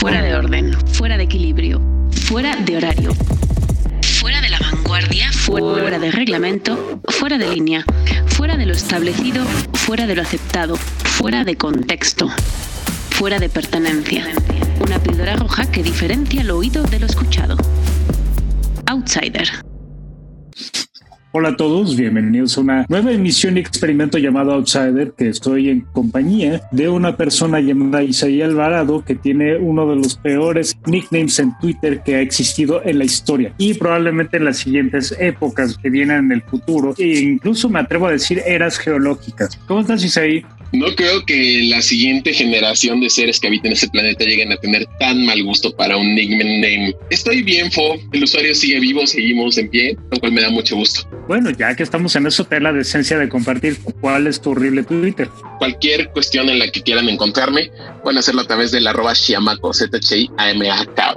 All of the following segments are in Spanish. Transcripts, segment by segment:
fuera de orden, fuera de equilibrio, fuera de horario, fuera de la vanguardia, fuera de reglamento, fuera de línea, fuera de lo establecido, fuera de lo aceptado, fuera de contexto, fuera de pertenencia. Una píldora roja que diferencia lo oído de lo escuchado. Outsider. Hola a todos, bienvenidos a una nueva emisión y experimento llamado Outsider, que estoy en compañía de una persona llamada Isaí Alvarado, que tiene uno de los peores nicknames en Twitter que ha existido en la historia y probablemente en las siguientes épocas que vienen en el futuro, e incluso me atrevo a decir eras geológicas. ¿Cómo estás, Isaí? No creo que la siguiente generación de seres que habiten ese planeta lleguen a tener tan mal gusto para un nickname. Estoy bien, Fo. El usuario sigue vivo, seguimos en pie, lo cual me da mucho gusto. Bueno, ya que estamos en eso, ten la decencia de compartir cuál es tu horrible Twitter. Cualquier cuestión en la que quieran encontrarme, pueden hacerlo a través del arroba Shiamaco, z h i a m a k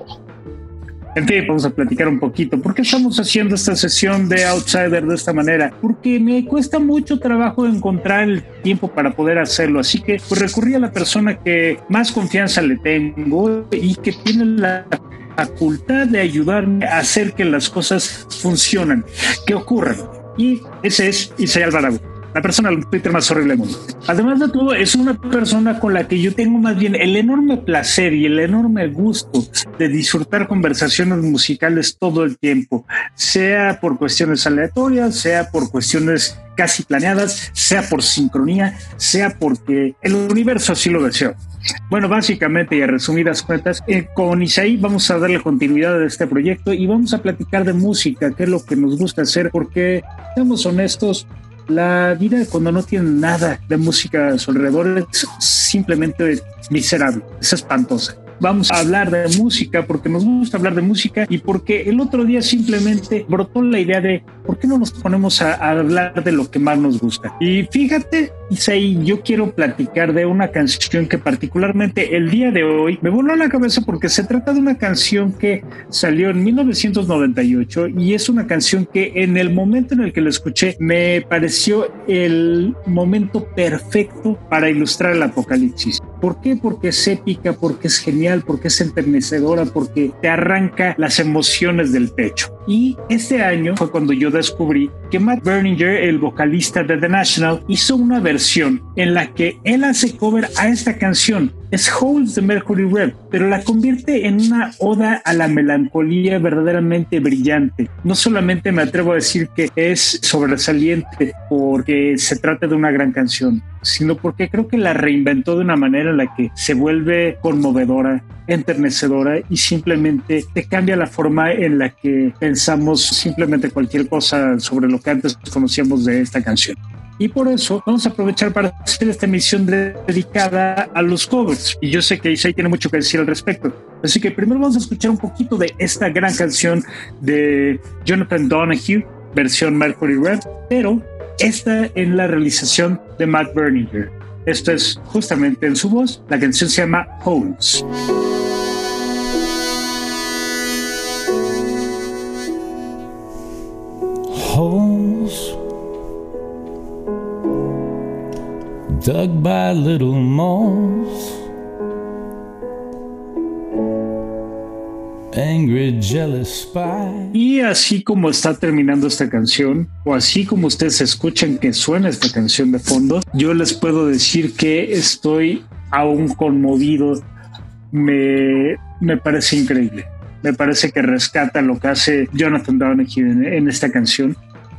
en fin, vamos a platicar un poquito. ¿Por qué estamos haciendo esta sesión de Outsider de esta manera? Porque me cuesta mucho trabajo encontrar el tiempo para poder hacerlo. Así que pues, recurrí a la persona que más confianza le tengo y que tiene la facultad de ayudarme a hacer que las cosas funcionen, que ocurran. Y ese es Isaías Alvarado la persona Twitter más horrible del mundo. Además de todo, es una persona con la que yo tengo más bien el enorme placer y el enorme gusto de disfrutar conversaciones musicales todo el tiempo, sea por cuestiones aleatorias, sea por cuestiones casi planeadas, sea por sincronía, sea porque el universo así lo deseó. Bueno, básicamente y a resumidas cuentas, eh, con Isaí vamos a darle continuidad a este proyecto y vamos a platicar de música, que es lo que nos gusta hacer, porque, seamos honestos, la vida cuando no tiene nada de música a su alrededor es simplemente miserable, es espantosa. Vamos a hablar de música porque nos gusta hablar de música y porque el otro día simplemente brotó la idea de por qué no nos ponemos a, hablar de lo que más nos gusta. Y fíjate, Isaí, yo quiero platicar de una canción que particularmente el día de hoy me voló a la cabeza porque se trata de una canción que salió en 1998 y es una canción que en el momento en el que la escuché me pareció el momento perfecto para ilustrar el apocalipsis. ¿Por qué? Porque es épica, porque es genial, porque es enternecedora, porque te arranca las emociones del pecho. Y este año fue cuando yo descubrí que Matt Berninger, el vocalista de The National, hizo una versión en la que él hace cover a esta canción es Holes de Mercury Rev, pero la convierte en una oda a la melancolía verdaderamente brillante. No solamente me atrevo a decir que es sobresaliente porque se trata de una gran canción, sino porque creo que la reinventó de una manera en la que se vuelve conmovedora, enternecedora y simplemente te cambia la forma en la que pensamos simplemente cualquier cosa sobre lo que antes conocíamos de esta canción. Y por eso vamos a aprovechar para hacer esta emisión dedicada a los covers. Y yo sé que Isai tiene mucho que decir al respecto. Así que primero vamos a escuchar un poquito de esta gran canción de Jonathan Donahue, versión Mercury Red, pero esta en la realización de Matt Berninger. Esto es justamente en su voz. La canción se llama Homes. Holes dug by little moles. Angry, jealous spy. Y así como está terminando esta canción, o así como ustedes escuchan que suena esta canción de fondo, yo les puedo decir que estoy aún conmovido. Me, me parece increíble. Me parece que rescata lo que hace Jonathan Donahue en, en esta canción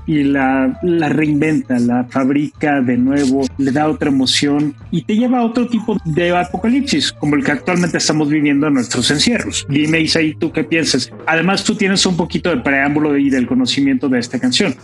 y la, la, reinventa, la fabrica de nuevo, le da otra emoción y te lleva a otro tipo de apocalipsis, como el que actualmente estamos viviendo en nuestros encierros. Dime, Isaí, ¿tú qué piensas? Además, tú tienes un poquito de preámbulo y del conocimiento de esta canción.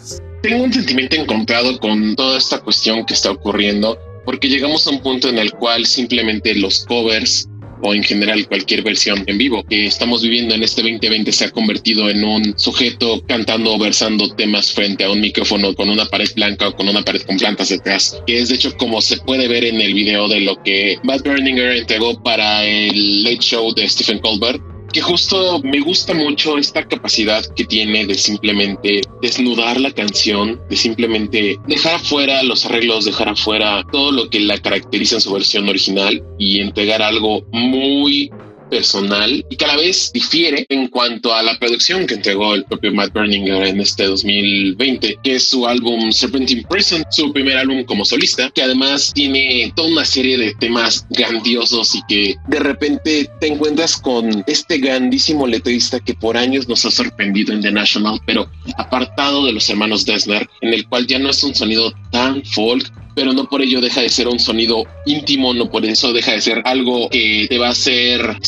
Tengo un sentimiento encontrado con toda esta cuestión que está ocurriendo, porque llegamos a un punto en el cual simplemente los covers o en general cualquier versión en vivo que estamos viviendo en este 2020 se ha convertido en un sujeto cantando o versando temas frente a un micrófono con una pared blanca o con una pared con plantas detrás, que es de hecho como se puede ver en el video de lo que Matt Berninger entregó para el Late Show de Stephen Colbert que justo me gusta mucho esta capacidad que tiene de simplemente desnudar la canción, de simplemente dejar afuera los arreglos, dejar afuera todo lo que la caracteriza en su versión original y entregar algo muy personal y que a la vez difiere en cuanto a la producción que entregó el propio Matt Berninger en este 2020, que es su álbum Serpentine Prison, su primer álbum como solista, que además tiene toda una serie de temas grandiosos y que de repente te encuentras con este grandísimo letrista que por años nos ha sorprendido en The National, pero apartado de los hermanos Dessner, en el cual ya no es un sonido tan folk, pero no por ello deja de ser un sonido íntimo, no por eso deja de ser algo que te va a hacer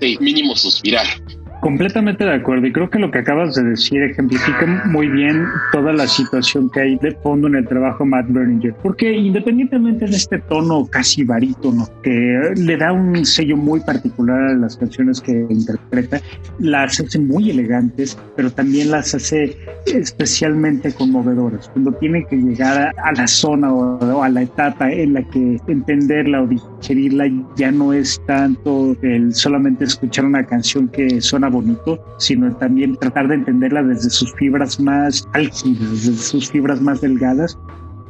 y mínimo suspirar. Completamente de acuerdo y creo que lo que acabas de decir ejemplifica muy bien toda la situación que hay de fondo en el trabajo de Matt Berninger, porque independientemente de este tono casi barítono que le da un sello muy particular a las canciones que interpreta, las hace muy elegantes, pero también las hace especialmente conmovedoras. Cuando tiene que llegar a, la zona o, a la etapa en la que entenderla o digerirla ya no es tanto el solamente escuchar una canción que suena bonito, sino también tratar de entenderla desde sus fibras más álgidas, desde sus fibras más delgadas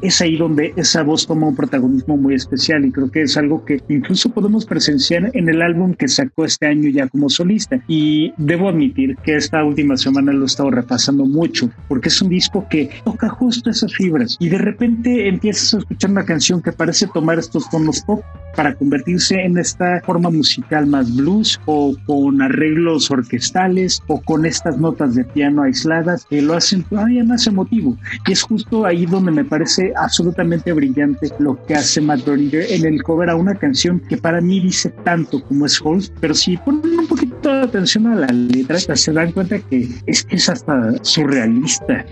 es ahí donde esa voz toma un protagonismo muy especial y creo que es algo que incluso podemos presenciar en el álbum que sacó este año ya como solista. Y debo admitir que esta última semana lo he estado repasando mucho porque es un disco que toca justo esas fibras y de repente empiezas a escuchar una canción que parece tomar estos tonos pop para convertirse en esta forma musical más blues o con arreglos orquestales o con estas notas de piano aisladas que lo hacen todavía más emotivo. Y es justo ahí donde me parece absolutamente brillante lo que hace Matt Berninger en el cover a una canción que para mí dice tanto como es Holes, pero si ponen un poquito de atención a la letra, se dan cuenta que es que es hasta surrealista.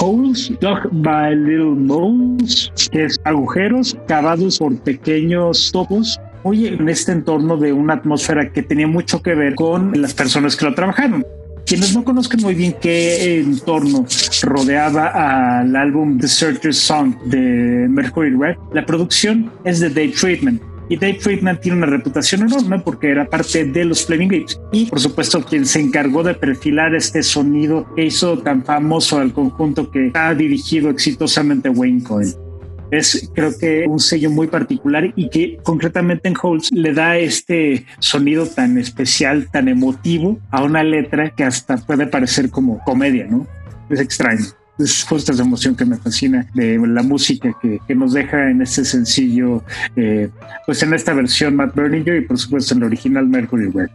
Holes dug by little moles, que es agujeros cavados por pequeños topos oye, en este entorno de una atmósfera que tenía mucho que ver con las personas que lo trabajaron. Quienes no conozcan muy bien qué entorno rodeaba al álbum The Searcher's Song de Mercury Red, la producción es de Dave Friedman. Y Dave Friedman tiene una reputación enorme porque era parte de los Flaming Lips y por supuesto quien se encargó de perfilar este sonido que hizo tan famoso al conjunto que ha dirigido exitosamente Wayne Cohen es creo que un sello muy particular y que concretamente en Holz le da este sonido tan especial, tan emotivo a una letra que hasta puede parecer como comedia, ¿no? Es extraño. Es justo esa emoción que me fascina de la música que, que nos deja en este sencillo, eh, pues en esta versión Matt Berninger y por supuesto en el original Mercury Red.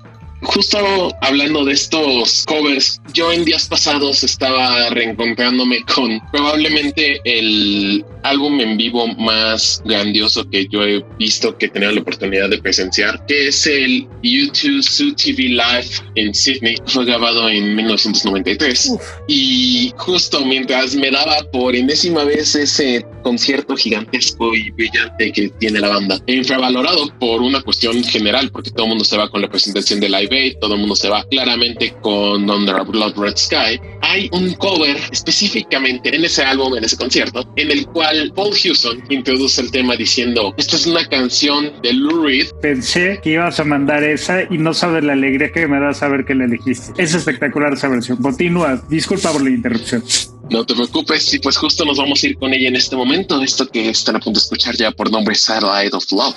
Justo hablando de estos covers, yo en días pasados estaba reencontrándome con probablemente el álbum en vivo más grandioso que yo he visto que tenía la oportunidad de presenciar, que es el YouTube Zoo TV Live en Sydney. Fue grabado en 1993 y justo mientras me daba por enésima vez ese concierto gigantesco y brillante que tiene la banda, infravalorado por una cuestión general, porque todo el mundo se va con la presentación de Live Todo el mundo se va claramente con Under a Blood Red Sky. Hay un cover específicamente en ese álbum, en ese concierto, en el cual Paul Hewson introduce el tema diciendo, esta es una canción de Lou Reed. Pensé que ibas a mandar esa y no sabes la alegría que me da saber que la elegiste. Es espectacular esa versión. Continúa. Disculpa por la interrupción. No te preocupes, y pues justo nos vamos a ir con ella en este momento. Esto que están a punto de escuchar ya por nombre Satellite of Love.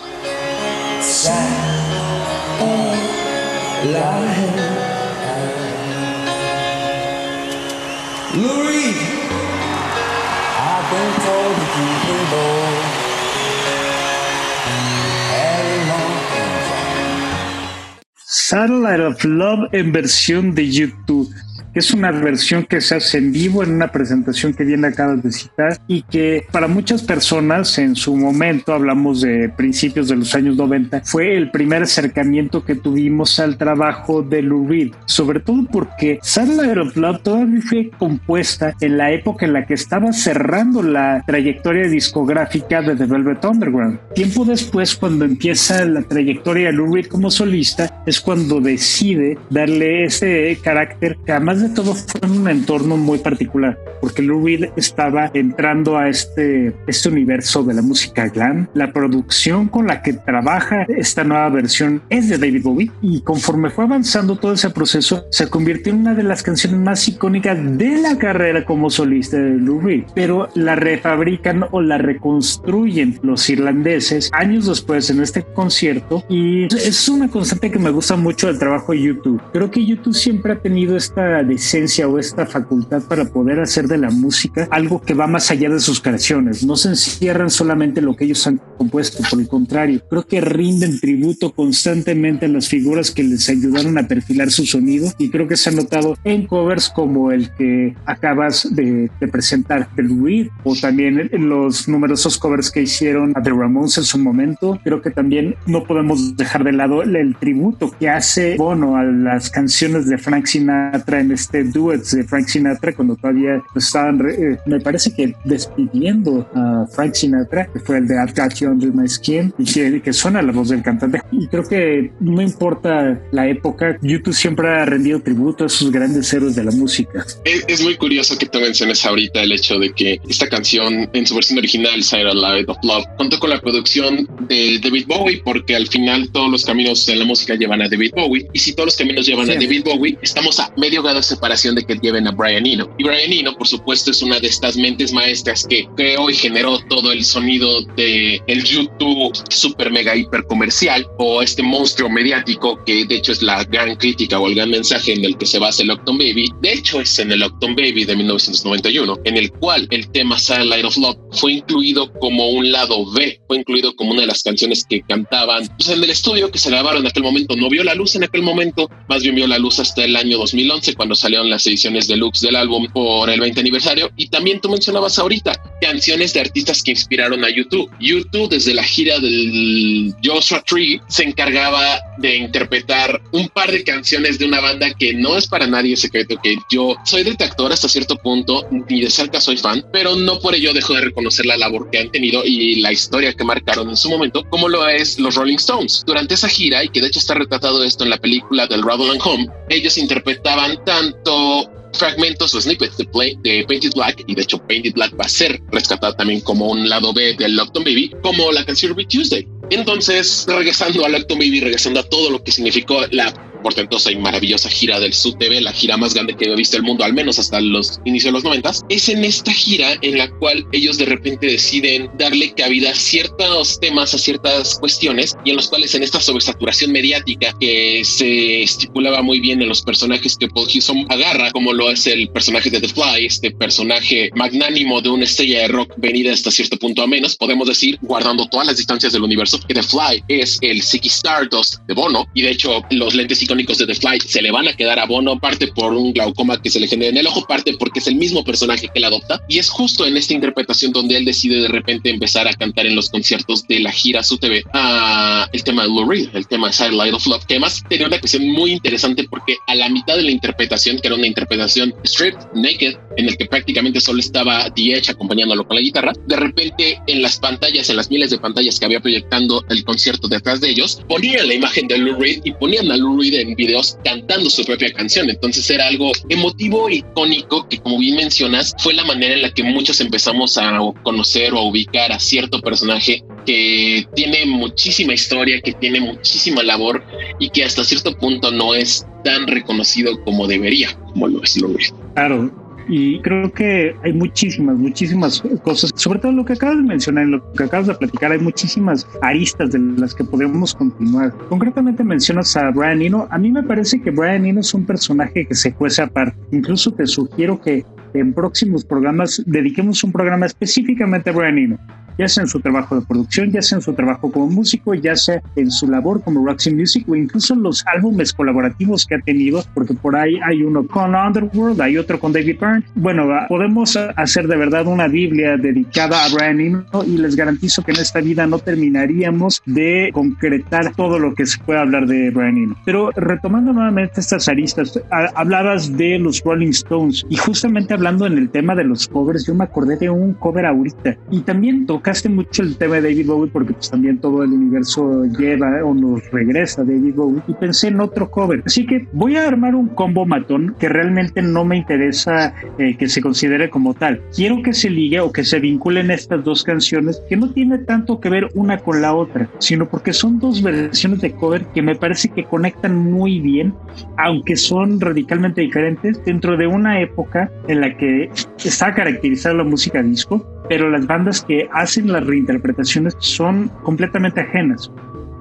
Satellite of Love en versión de YouTube. Es una versión que se hace en vivo en una presentación que bien acabas de citar y que para muchas personas en su momento, hablamos de principios de los años 90, fue el primer acercamiento que tuvimos al trabajo de Lou Reed, sobre todo porque Satellite of Love todavía fue compuesta en la época en la que estaba cerrando la trayectoria discográfica de The Velvet Underground. Tiempo después, cuando empieza la trayectoria de Lou Reed como solista, es cuando decide darle ese carácter que además de de todo fue en un entorno muy particular, porque Lou Reed estaba entrando a este, este universo de la música glam. La producción con la que trabaja esta nueva versión es de David Bowie y conforme fue avanzando todo ese proceso, se convirtió en una de las canciones más icónicas de la carrera como solista de Lou Reed, pero la refabrican o la reconstruyen los irlandeses años después en este concierto y es una constante que me gusta mucho del trabajo de YouTube. Creo que YouTube siempre ha tenido esta decencia o esta facultad para poder hacer de la música algo que va más allá de sus creaciones. No se encierran solamente lo que ellos han compuesto, por el contrario, creo que rinden tributo constantemente a las figuras que les ayudaron a perfilar su sonido y creo que se ha notado en covers como el que acabas de, presentar, The Reed, o también en los numerosos covers que hicieron a The Ramones en su momento. Creo que también no podemos dejar de lado el, tributo que hace Bono a las canciones de Frank Sinatra en este duet de Frank Sinatra cuando todavía estaban, eh, me parece que despidiendo a Frank Sinatra, que fue el de I've Got You Under My Skin, y que, que suena la voz del cantante. Y creo que no importa la época, YouTube siempre ha rendido tributo a esos grandes héroes de la música. Es, muy curioso que tú menciones ahorita el hecho de que esta canción en su versión original, Side Light of Love, contó con la producción de David Bowie, porque al final todos los caminos en la música llevan a David Bowie. Y si todos los caminos llevan a David Bowie, estamos a medio grado de separación de que lleven a Brian Eno. Y Brian Eno, por supuesto, es una de estas mentes maestras que creó y generó todo el sonido de el YouTube super mega hiper comercial o este monstruo mediático que de hecho es la gran crítica o el gran mensaje en el que se basa el Octon Baby. De hecho, es en el Octon Baby de 1991, en el cual el tema Light of Love fue incluido como un lado B, fue incluido como una de las canciones que cantaban pues, en el estudio que se grabaron en aquel momento. No vio la luz en aquel momento, más bien vio la luz hasta el año 2011 salieron las ediciones deluxe del álbum por el 20 aniversario. Y también tú mencionabas ahorita canciones de artistas que inspiraron a YouTube. YouTube desde la gira del Joshua Tree se encargaba de interpretar un par de canciones de una banda que no es para nadie secreto que yo soy detractor hasta cierto punto, ni de cerca soy fan, pero no por ello dejo de reconocer la labor que han tenido y la historia que marcaron en su momento, como lo es los Rolling Stones. Durante esa gira, y que de hecho está retratado esto en la película del Rattle and Home, ellos interpretaban tanto fragmentos o snippets de, play, de Painted Black, y de hecho Painted Black va a ser rescatada también como un lado B del Lockdown Baby, como la canción Ruby Tuesday. Entonces, regresando al Lockdown Baby, regresando a todo lo que significó la portentosa y maravillosa gira del SUTV, la gira más grande que he visto el mundo, al menos hasta los inicios de los noventas, es en esta gira en la cual ellos de repente deciden darle cabida a ciertos temas, a ciertas cuestiones, y en los cuales en esta sobresaturación mediática que se estipulaba muy bien en los personajes que Paul Hewson agarra, como lo es el personaje de The Fly, este personaje magnánimo de una estrella de rock venida hasta cierto punto a menos, podemos decir, guardando todas las distancias del universo, que The Fly es el Ziggy Stardust de Bono, y de hecho los lentes icónicos de The Fly se le van a quedar a Bono, parte por un glaucoma que se le genera en el ojo, parte porque es el mismo personaje que él adopta. Y es justo en esta interpretación donde él decide de repente empezar a cantar en los conciertos de la gira su TV a el tema de Lou Reed, el tema de Light of Love, que además tenía una cuestión muy interesante porque a la mitad de la interpretación, que era una interpretación stripped, naked, en el que prácticamente solo estaba The Edge acompañándolo con la guitarra, de repente en las pantallas, en las miles de pantallas que había proyectando el concierto detrás de ellos, ponían la imagen de Lou Reed y ponían a Lou Reed en videos cantando su propia canción. Entonces era algo emotivo, icónico, que como bien mencionas, fue la manera en la que muchos empezamos a conocer o a ubicar a cierto personaje que tiene muchísima historia, que tiene muchísima labor y que hasta cierto punto no es tan reconocido como debería, como lo es Reed. Claro, y creo que hay muchísimas, muchísimas cosas, sobre todo lo que acabas de mencionar, en lo que acabas de platicar, hay muchísimas aristas de las que podemos continuar. Concretamente mencionas a Brian Eno. A mí me parece que Brian Eno es un personaje que se cuece aparte. Incluso te sugiero que en próximos programas dediquemos un programa específicamente a Brian Eno ya sea en su trabajo de producción, ya sea en su trabajo como músico, ya sea en su labor como Roxy Music o incluso en los álbumes colaborativos que ha tenido, porque por ahí hay uno con Underworld, hay otro con David Byrne. Bueno, podemos hacer de verdad una Biblia dedicada a Brian Eno y les garantizo que en esta vida no terminaríamos de concretar todo lo que se puede hablar de Brian Eno. Pero retomando nuevamente estas aristas, hablabas de los Rolling Stones y justamente hablando en el tema de los covers, yo me acordé de un cover ahorita y también toca tocaste mucho el tema de David Bowie porque pues también todo el universo lleva o nos regresa David Bowie y pensé en otro cover. Así que voy a armar un combo matón que realmente no me interesa eh, que se considere como tal. Quiero que se ligue o que se vinculen estas dos canciones que no tiene tanto que ver una con la otra, sino porque son dos versiones de cover que me parece que conectan muy bien, aunque son radicalmente diferentes dentro de una época en la que está caracterizada la música disco, pero las bandas que hacen las reinterpretaciones son completamente ajenas.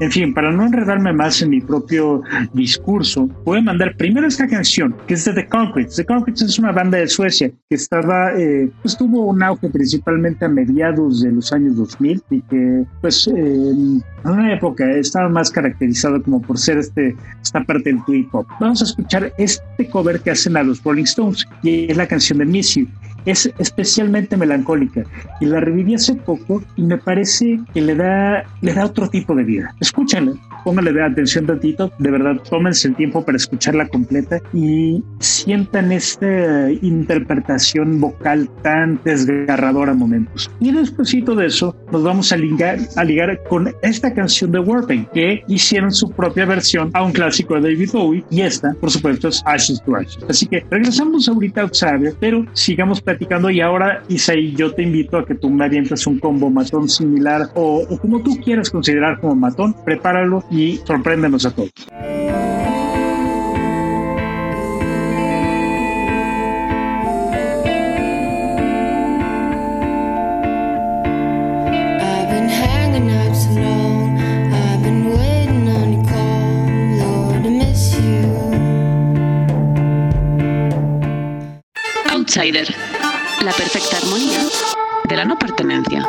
En fin, para no enredarme más en mi propio discurso, voy a mandar primero esta canción, que es de The Concretes. The Concretes es una banda de Suecia que estaba, eh, pues tuvo un auge principalmente a mediados de los años 2000 y que, pues, en una época estaba más caracterizado como por ser este, esta parte del hip hop. Vamos a escuchar este cover que hacen a los Rolling Stones y es la canción de Miss You es especialmente melancólica y la reviví hace poco y me parece que le da, le da otro tipo de vida. Escúchenla, pónganle atención tantito, de verdad, tómense el tiempo para escucharla completa y sientan esta interpretación vocal tan desgarradora a momentos. Y después de eso, nos vamos a ligar, a ligar con esta canción de Warpaint, que hicieron su propia versión a un clásico de David Bowie y esta, por supuesto, es Ashes to Ashes. Así que regresamos ahorita a Outsider, pero sigamos platicando y ahora, Isaí, yo te invito a que tú me avientes un combo matón similar o, o como tú quieras considerar como matón, prepáralo y sorpréndenos a todos. Outsider, la perfecta armonía de la no pertenencia.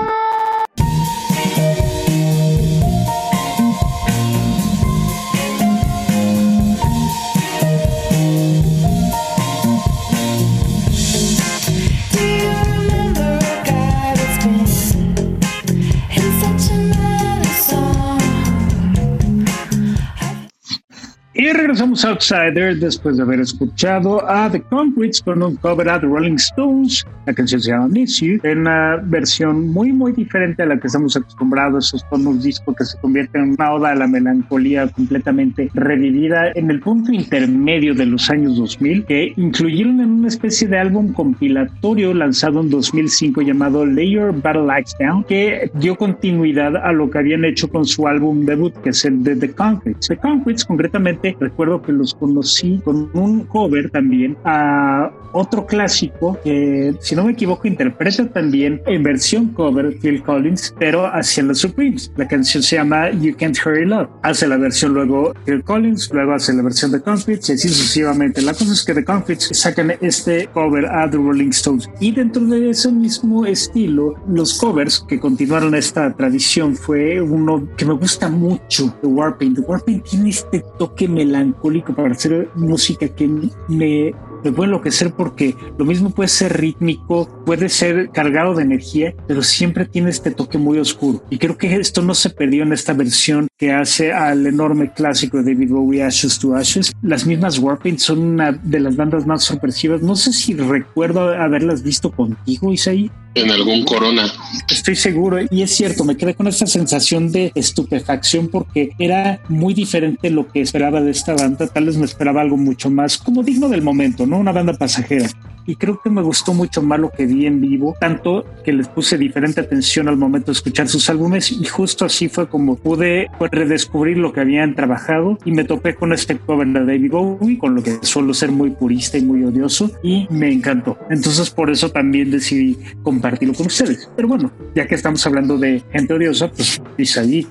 Y regresamos a Outsider después de haber escuchado a The Concretes con un cover a The Rolling Stones. La canción se llama Miss You, en una versión muy, muy diferente a la que estamos acostumbrados, esos tonos disco que se convierten en una oda a la melancolía completamente revivida en el punto intermedio de los años 2000, que incluyeron en una especie de álbum compilatorio lanzado en 2005 llamado Lay Your Battle Axe Down, que dio continuidad a lo que habían hecho con su álbum debut, que es el de The Concretes. The Concretes, concretamente, recuerdo que los conocí con un cover también a otro clásico que, si no me equivoco, interpreta también en versión cover Phil Collins, pero hacia los Supremes. La canción se llama You Can't Hurry Love. Hace la versión luego Phil Collins, luego hace la versión de Concretes y así sucesivamente. La cosa es que The Concretes sacan este cover a The Rolling Stones y dentro de ese mismo estilo, los covers que continuaron esta tradición fue uno que me gusta mucho, The Warpaint. The Warpaint tiene este toque melancólico para hacer música que me me puede enloquecer porque lo mismo puede ser rítmico, puede ser cargado de energía, pero siempre tiene este toque muy oscuro. Y creo que esto no se perdió en esta versión que hace al enorme clásico de David Bowie, Ashes to Ashes. Las mismas Warpaint son una de las bandas más sorpresivas. No sé si recuerdo haberlas visto contigo, Isaí. En algún corona. Estoy seguro. Y es cierto, me quedé con esta sensación de estupefacción porque era muy diferente lo que esperaba de esta banda. Tal vez me esperaba algo mucho más como digno del momento, ¿no? Una banda pasajera y creo que me gustó mucho más lo que vi en vivo, tanto que les puse diferente atención al momento de escuchar sus álbumes y justo así fue como pude pues, redescubrir lo que habían trabajado y me topé con este cover de David Bowie, con lo que suelo ser muy purista y muy odioso y me encantó. Entonces por eso también decidí compartirlo con ustedes. Pero bueno, ya que estamos hablando de gente odiosa, pues allí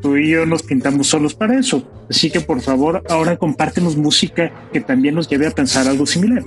tú y yo nos pintamos solos para eso. Así que por favor, ahora compártenos música que también nos lleve a pensar algo similar.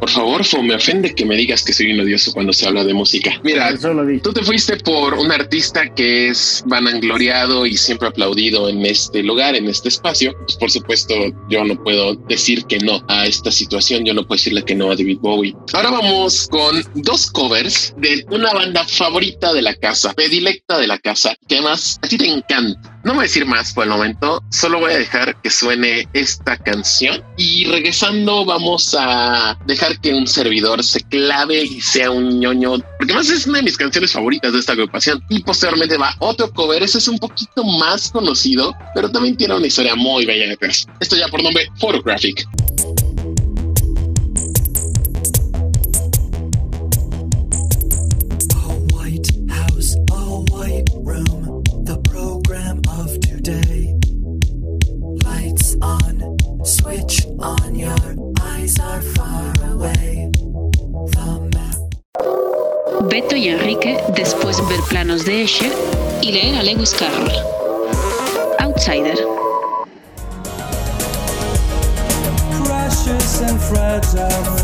Por favor, Fo, me ofende que me digas que soy un odioso cuando se habla de música. Mira, tú te fuiste por un artista que es vanagloriado y siempre aplaudido en este lugar, en este espacio. Pues por supuesto, yo no puedo decir que no a esta situación. Yo no puedo decirle que no a David Bowie. Ahora vamos con dos covers de una banda favorita de la casa, predilecta de la casa, que además a ti te encanta. No voy a decir más por el momento, solo voy a dejar que suene esta canción y regresando vamos a dejar que un servidor se clave y sea un ñoño, porque más es una de mis canciones favoritas de esta agrupación. Y posteriormente va otro cover, ese es un poquito más conocido, pero también tiene una historia muy bella detrás. Esto ya por nombre Photographic. Leer a Lewis Carroll. Outsider. Precious and fragile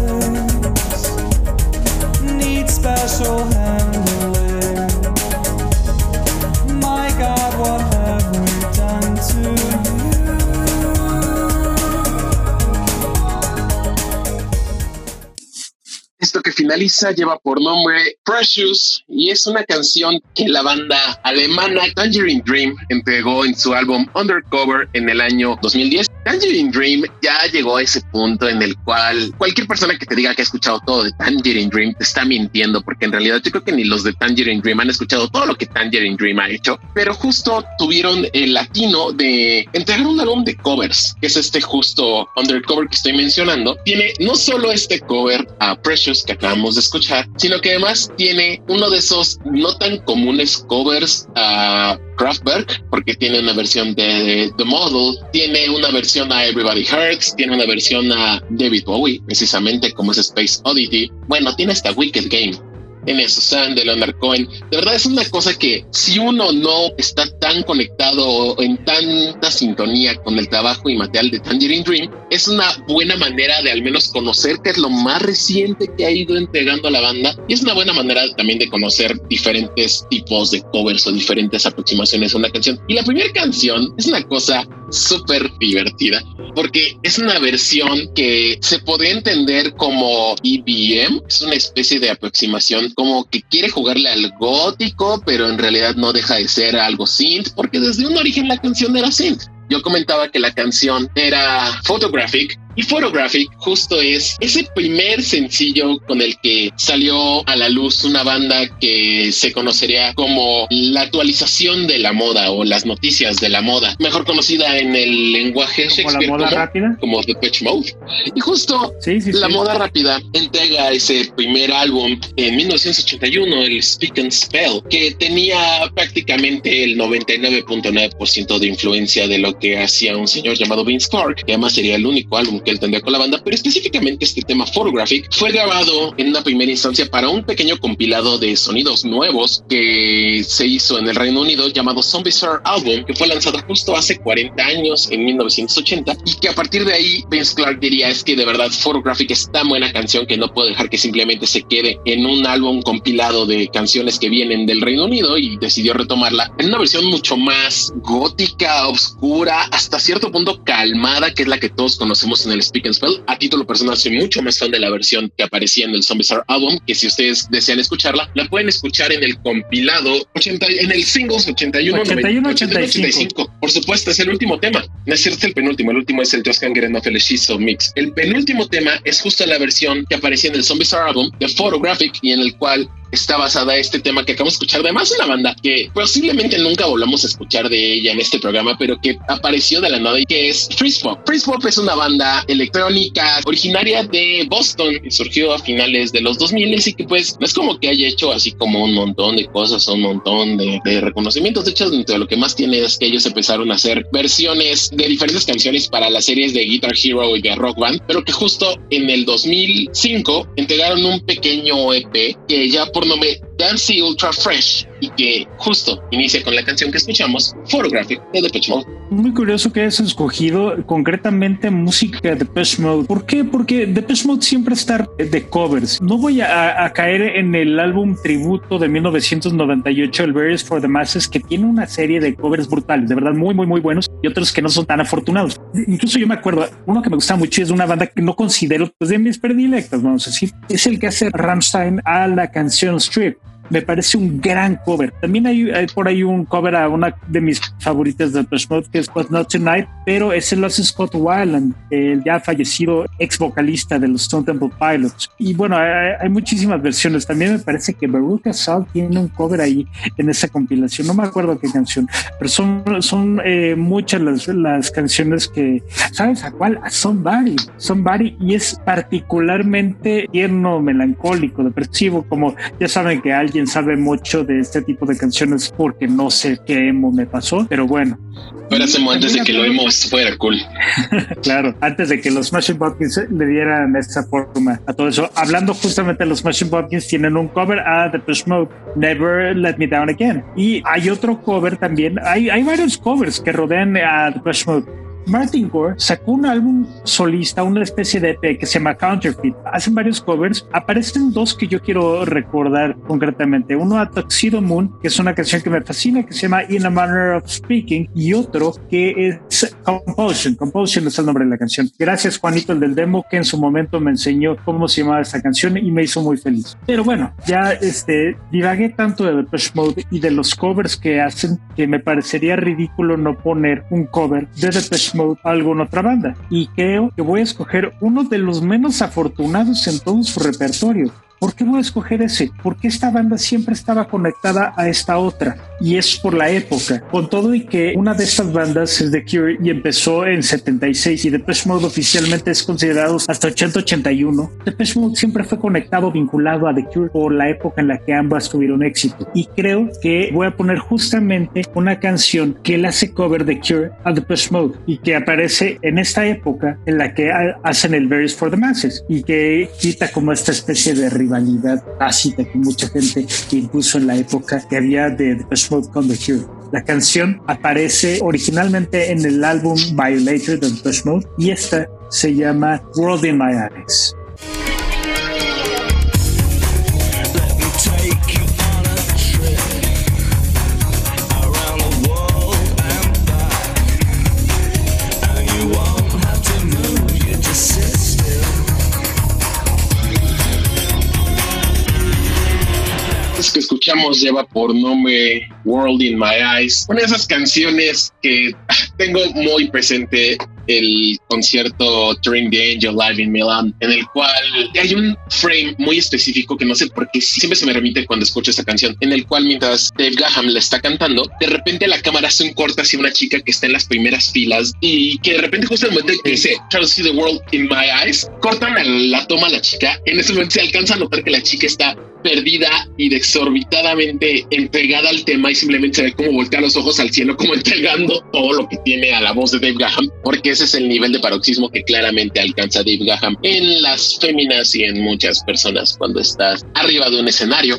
finaliza lleva por nombre Precious y es una canción que la banda alemana Tangerine Dream entregó en su álbum Undercover en el año 2010. Tangerine Dream ya llegó a ese punto en el cual cualquier persona que te diga que ha escuchado todo de Tangerine Dream te está mintiendo, porque en realidad yo creo que ni los de Tangerine Dream han escuchado todo lo que Tangerine Dream ha hecho, pero justo tuvieron el latino de entregar un álbum de covers, que es este justo Undercover que estoy mencionando. Tiene no solo este cover a Precious que acabamos de escuchar, sino que además tiene uno de esos no tan comunes covers a Kraftwerk, porque tiene una versión de The Model, tiene una versión a Everybody Hurts, tiene una versión a David Bowie, precisamente como es Space Oddity. Bueno, tiene hasta Wicked Game en eso, Sam de Leonard Cohen. De verdad es una cosa que si uno no está tan conectado o en tanta sintonía con el trabajo y material de Tangerine Dream, es una buena manera de al menos conocer qué es lo más reciente que ha ido entregando a la banda y es una buena manera también de conocer diferentes tipos de covers o diferentes aproximaciones a una canción. Y la primera canción es una cosa súper divertida porque es una versión que se podría entender como EBM, es una especie de aproximación como que quiere jugarle al gótico, pero en realidad no deja de ser algo synth, porque desde un origen la canción era synth. Yo comentaba que la canción era photographic y Photographic justo es ese primer sencillo con el que salió a la luz una banda que se conocería como la actualización de la moda o las noticias de la moda, mejor conocida en el lenguaje Shakespeare la moda como, rápida? como The Pitch Mode. Y justo la moda rápida entrega ese primer álbum en 1981, el Speak and Spell, que tenía prácticamente el 99.9% de influencia de lo que hacía un señor llamado Vince Clark, que además sería el único álbum que él tendría con la banda, pero específicamente este tema Photographic fue grabado en una primera instancia para un pequeño compilado de sonidos nuevos que se hizo en el Reino Unido llamado Zombie Star Album, que fue lanzado justo hace 40 años, en 1980, y que a partir de ahí Vince Clark diría es que de verdad Photographic es tan buena canción que no puedo dejar que simplemente se quede en un álbum compilado de canciones que vienen del Reino Unido y decidió retomarla en una versión mucho más gótica, oscura, hasta cierto punto calmada, que es la que todos conocemos en el Speak and Spell. A título personal, soy mucho más fan de la versión que aparecía en el Zombie Star Album, que si ustedes desean escucharla, la pueden escuchar en el compilado 80, en el singles 81, 81 85. Por supuesto, es el último tema. No es cierto el penúltimo, el último es el Just Can't Get Enough el Mix. El penúltimo tema es justo la versión que aparecía en el Zombie Star Album de Photographic y en el cual está basada este tema que acabamos de escuchar. Además, una banda que posiblemente nunca volvamos a escuchar de ella en este programa, pero que apareció de la nada y que es Freeze Pop. Freeze Pop es una banda electrónica originaria de Boston y surgió a finales de los 2000 y que pues no es como que haya hecho así como un montón de cosas, un montón de, de reconocimientos. De hecho, dentro de lo que más tiene es que ellos empezaron a hacer versiones de diferentes canciones para las series de Guitar Hero y de Rock Band, pero que justo en el 2005 entregaron un pequeño EP que ya por nombre Dancy Ultra Fresh y que justo inicia con la canción que escuchamos, Photographic de Depeche Mode. Muy curioso que hayas escogido concretamente música de Depeche Mode. ¿Por qué? Porque Depeche Mode siempre está de covers. No voy a, a caer en el álbum tributo de 1998, el Various for the Masses, que tiene una serie de covers brutales, de verdad muy, muy, muy buenos y otros que no son tan afortunados. Incluso yo me acuerdo, uno que me gusta mucho es de una banda que no considero pues, de mis predilectas, vamos a decir, es el que hace Rammstein a la canción Strip me parece un gran cover. También hay, por ahí un cover a una de mis favoritas de Depeche Mode, que es But Not Tonight, pero ese lo hace Scott Weiland, el ya fallecido ex vocalista de los Stone Temple Pilots. Y bueno, hay, muchísimas versiones. También me parece que Veruca Salt tiene un cover ahí en esa compilación. No me acuerdo qué canción, pero son, son eh, muchas las, las canciones que, ¿sabes a cuál? A Somebody. Somebody y es particularmente tierno, melancólico, depresivo, como ya saben que alguien sabe mucho de este tipo de canciones porque no sé qué emo me pasó, pero bueno. Pero antes de que lo emo fuera cool. claro, antes de que los Smashing Pumpkins le dieran esa forma a todo eso. Hablando justamente de los Smashing Pumpkins, tienen un cover a The Push Mode, Never Let Me Down Again. Y hay otro cover también, hay, hay varios covers que rodean a The Push Mode. Martin Gore sacó un álbum solista, una especie de EP que se llama Counterfeit. Hacen varios covers. Aparecen dos que yo quiero recordar concretamente. Uno a Tuxedo Moon, que es una canción que me fascina, que se llama In a Manner of Speaking, y otro que es Compulsion. Compulsion es el nombre de la canción. Gracias, Juanito, el del demo, que en su momento me enseñó cómo se llamaba esta canción y me hizo muy feliz. Pero bueno, ya este, divagué tanto de Depeche Mode y de los covers que hacen que me parecería ridículo no poner un cover de Depeche alguna otra banda. Y creo que voy a escoger uno de los menos afortunados en todo su repertorio, ¿Por qué voy a escoger ese? Porque esta banda siempre estaba conectada a esta otra y es por la época. Con todo y que una de estas bandas es The Cure y empezó en 76 y Depeche Mode oficialmente es considerado hasta 80-81, Depeche Mode siempre fue conectado, vinculado a The Cure por la época en la que ambas tuvieron éxito. Y creo que voy a poner justamente una canción que él hace cover de Cure a Depeche Mode y que aparece en esta época en la que hacen el Berries for the Masses y que quita como esta especie de rivalidad tácita que mucha gente impuso en la época que había de The Mode con The Cure. La canción aparece originalmente en el álbum Violator de The Mode y esta se llama World in My Eyes. Lleva por nombre World in My Eyes, una de esas canciones que tengo muy presente el concierto Touring the Angel Live in Milan, en el cual hay un frame muy específico que no sé por qué siempre se me remite cuando escucho esa canción, en el cual mientras Dave Gaham la está cantando, de repente la cámara hace un corte hacia una chica que está en las primeras filas y que de repente justo en el momento que dice Try to see the world in my eyes, cortan la toma a la chica, en ese momento se alcanza a notar que la chica está perdida y desorbitadamente entregada al tema y simplemente se ve como voltea los ojos al cielo como entregando todo lo que tiene a la voz de Dave Gaham porque ese es el nivel de paroxismo que claramente alcanza Dave Gaham en las féminas y en muchas personas cuando estás arriba de un escenario.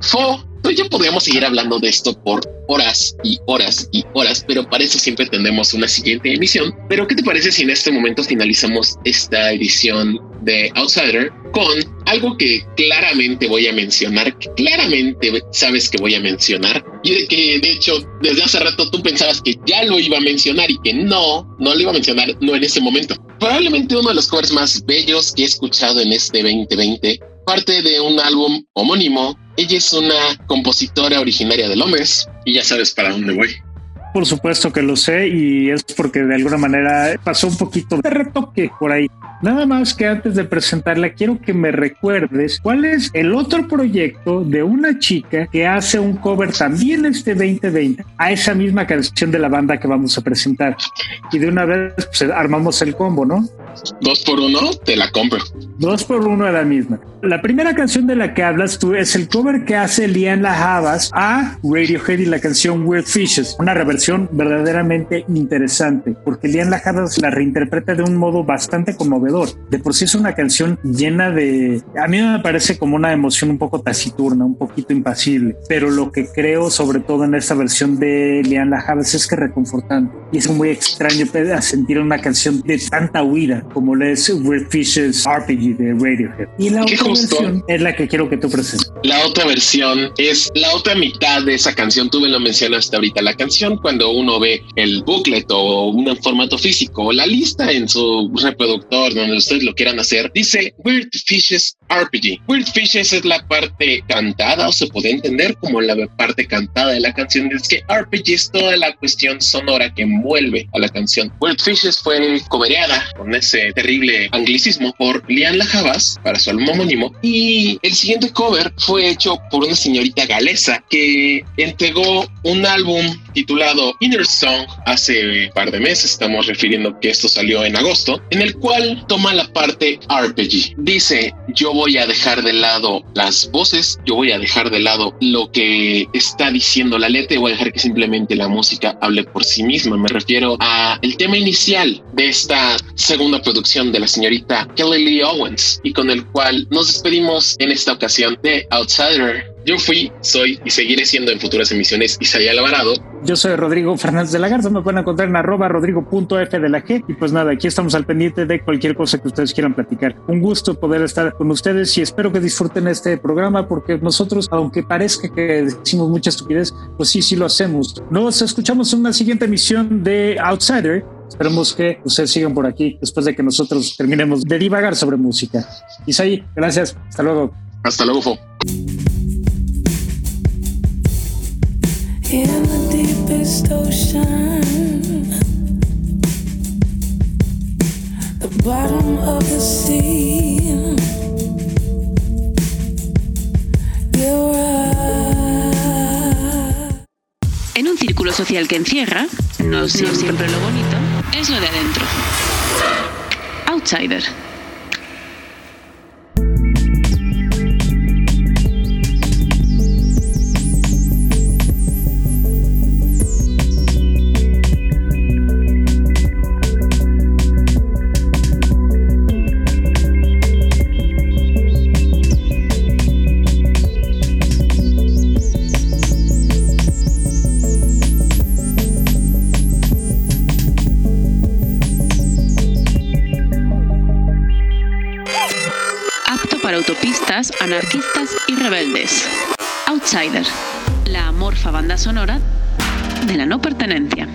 Fo, pues ya podríamos seguir hablando de esto por horas y horas y horas, pero para eso siempre tendremos una siguiente emisión. Pero ¿qué te parece si en este momento finalizamos esta edición de Outsider con algo que claramente voy a mencionar, que claramente sabes que voy a mencionar, y que de hecho desde hace rato tú pensabas que ya lo iba a mencionar y que no, no lo iba a mencionar, no en ese momento. Probablemente uno de los covers más bellos que he escuchado en este 2020, parte de un álbum homónimo. Ella es una compositora originaria de Londres y ya sabes para dónde voy. Por supuesto que lo sé y es porque de alguna manera pasó un poquito de retoque por ahí. Nada más que antes de presentarla, quiero que me recuerdes cuál es el otro proyecto de una chica que hace un cover también este 2020 a esa misma canción de la banda que vamos a presentar. Y de una vez pues, armamos el combo, ¿no? Dos por uno, te la compro. Dos por uno de la misma. La primera canción de la que hablas tú es el cover que hace Lian Havas a Radiohead y la canción Weird Fishes. Una reversión verdaderamente interesante porque Lian Havas la reinterpreta de un modo bastante conmovedor. De por sí es una canción llena de... A mí me parece como una emoción un poco taciturna, un poquito impasible. Pero lo que creo sobre todo en esta versión de Lian Havas es que es reconfortante. Y es muy extraño sentir una canción de tanta huida como es Weird Fishes RPG de Radiohead. Y la otra versión es la que quiero que tú presentes. La otra versión es la otra mitad de esa canción. Tú me lo mencionaste ahorita. La canción, cuando uno ve el booklet o un formato físico o la lista en su reproductor donde ustedes lo quieran hacer, dice Weird Fishes RPG. Weird Fishes es la parte cantada o se puede entender como la parte cantada de la canción. Es que RPG es toda la cuestión sonora que envuelve a la canción. Weird Fishes fue cobereada con ese terrible anglicismo por Lian Lajabas para su álbum homónimo y el siguiente cover fue hecho por una señorita galesa que entregó un álbum titulado Inner Song hace un par de meses, estamos refiriendo que esto salió en agosto, en el cual toma la parte RPG. Dice, yo voy a dejar de lado las voces, yo voy a dejar de lado lo que está diciendo la letra y voy a dejar que simplemente la música hable por sí misma. Me refiero a el tema inicial de esta segunda producción de la señorita Kelly Lee Owens y con el cual nos despedimos en esta ocasión de Outsider yo fui, soy y seguiré siendo en futuras emisiones Isaías Alvarado. Yo soy Rodrigo Fernández de la Garza, me pueden encontrar en arroba rodrigo.f de la G. Y pues nada, aquí estamos al pendiente de cualquier cosa que ustedes quieran platicar. Un gusto poder estar con ustedes y espero que disfruten este programa porque nosotros, aunque parezca que decimos mucha estupidez, pues sí, sí lo hacemos. Nos escuchamos en una siguiente emisión de Outsider. Esperemos que ustedes sigan por aquí después de que nosotros terminemos de divagar sobre música. Isaí, gracias. Hasta luego. Hasta luego, Fo. In the deepest ocean, the bottom of the sea. En un círculo social que encierra, no siempre lo bonito es lo de adentro. Outsider. Anarquistas y rebeldes. Outsider, la amorfa banda sonora de la no pertenencia.